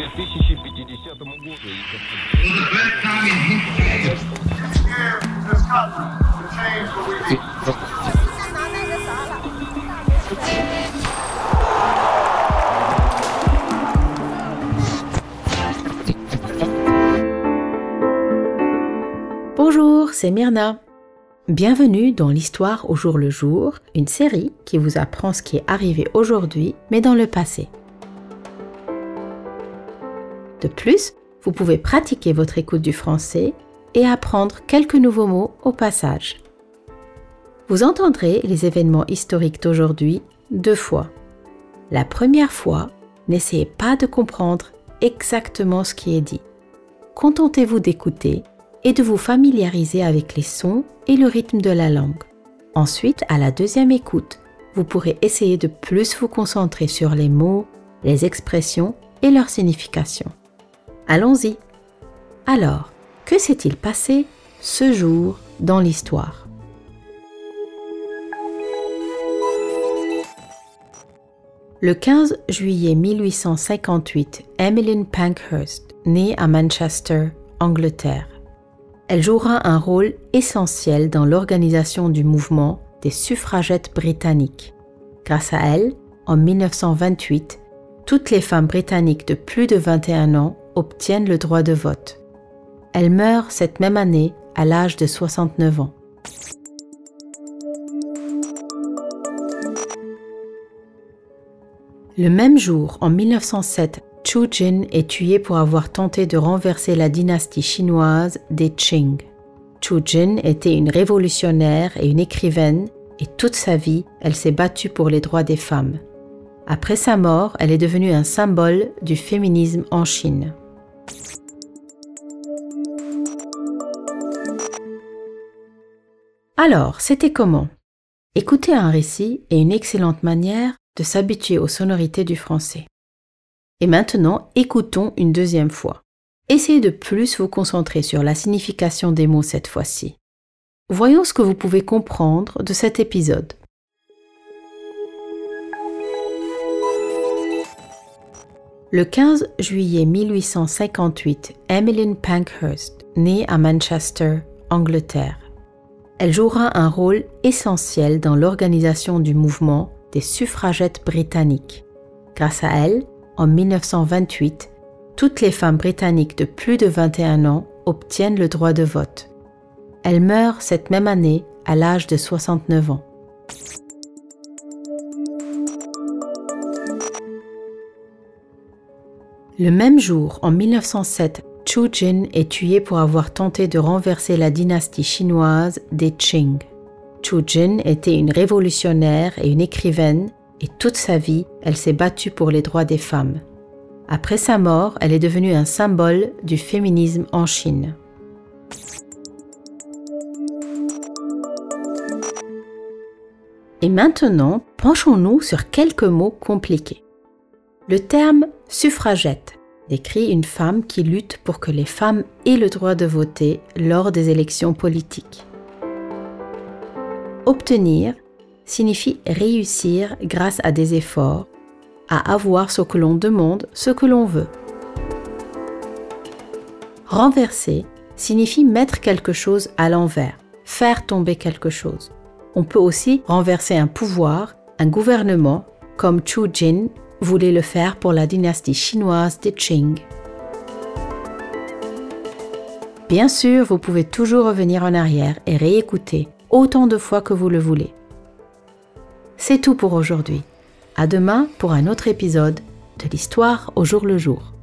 2050 году. Bonjour, c'est Myrna. Bienvenue dans l'histoire au jour le jour, une série qui vous apprend ce qui est arrivé aujourd'hui, mais dans le passé. De plus, vous pouvez pratiquer votre écoute du français et apprendre quelques nouveaux mots au passage. Vous entendrez les événements historiques d'aujourd'hui deux fois. La première fois, n'essayez pas de comprendre exactement ce qui est dit. Contentez-vous d'écouter et de vous familiariser avec les sons et le rythme de la langue. Ensuite, à la deuxième écoute, vous pourrez essayer de plus vous concentrer sur les mots, les expressions et leur signification. Allons-y. Alors, que s'est-il passé ce jour dans l'histoire? Le 15 juillet 1858, Emmeline Pankhurst, née à Manchester, Angleterre. Elle jouera un rôle essentiel dans l'organisation du mouvement des suffragettes britanniques. Grâce à elle, en 1928, toutes les femmes britanniques de plus de 21 ans obtiennent le droit de vote. Elle meurt cette même année à l'âge de 69 ans. Le même jour, en 1907, Chu Jin est tué pour avoir tenté de renverser la dynastie chinoise des Qing. Chu Jin était une révolutionnaire et une écrivaine, et toute sa vie, elle s'est battue pour les droits des femmes. Après sa mort, elle est devenue un symbole du féminisme en Chine. Alors, c'était comment? Écouter un récit est une excellente manière de s'habituer aux sonorités du français. Et maintenant, écoutons une deuxième fois. Essayez de plus vous concentrer sur la signification des mots cette fois-ci. Voyons ce que vous pouvez comprendre de cet épisode. Le 15 juillet 1858, Emmeline Pankhurst, née à Manchester, Angleterre. Elle jouera un rôle essentiel dans l'organisation du mouvement des suffragettes britanniques. Grâce à elle, en 1928, toutes les femmes britanniques de plus de 21 ans obtiennent le droit de vote. Elle meurt cette même année à l'âge de 69 ans. Le même jour, en 1907, Chu Jin est tué pour avoir tenté de renverser la dynastie chinoise des Qing. Chu Jin était une révolutionnaire et une écrivaine et toute sa vie, elle s'est battue pour les droits des femmes. Après sa mort, elle est devenue un symbole du féminisme en Chine. Et maintenant, penchons-nous sur quelques mots compliqués. Le terme suffragette décrit une femme qui lutte pour que les femmes aient le droit de voter lors des élections politiques. Obtenir signifie réussir grâce à des efforts, à avoir ce que l'on demande, ce que l'on veut. Renverser signifie mettre quelque chose à l'envers, faire tomber quelque chose. On peut aussi renverser un pouvoir, un gouvernement, comme Chu Jin voulait le faire pour la dynastie chinoise des Qing. Bien sûr, vous pouvez toujours revenir en arrière et réécouter autant de fois que vous le voulez. C'est tout pour aujourd'hui. À demain pour un autre épisode de l'histoire au jour le jour.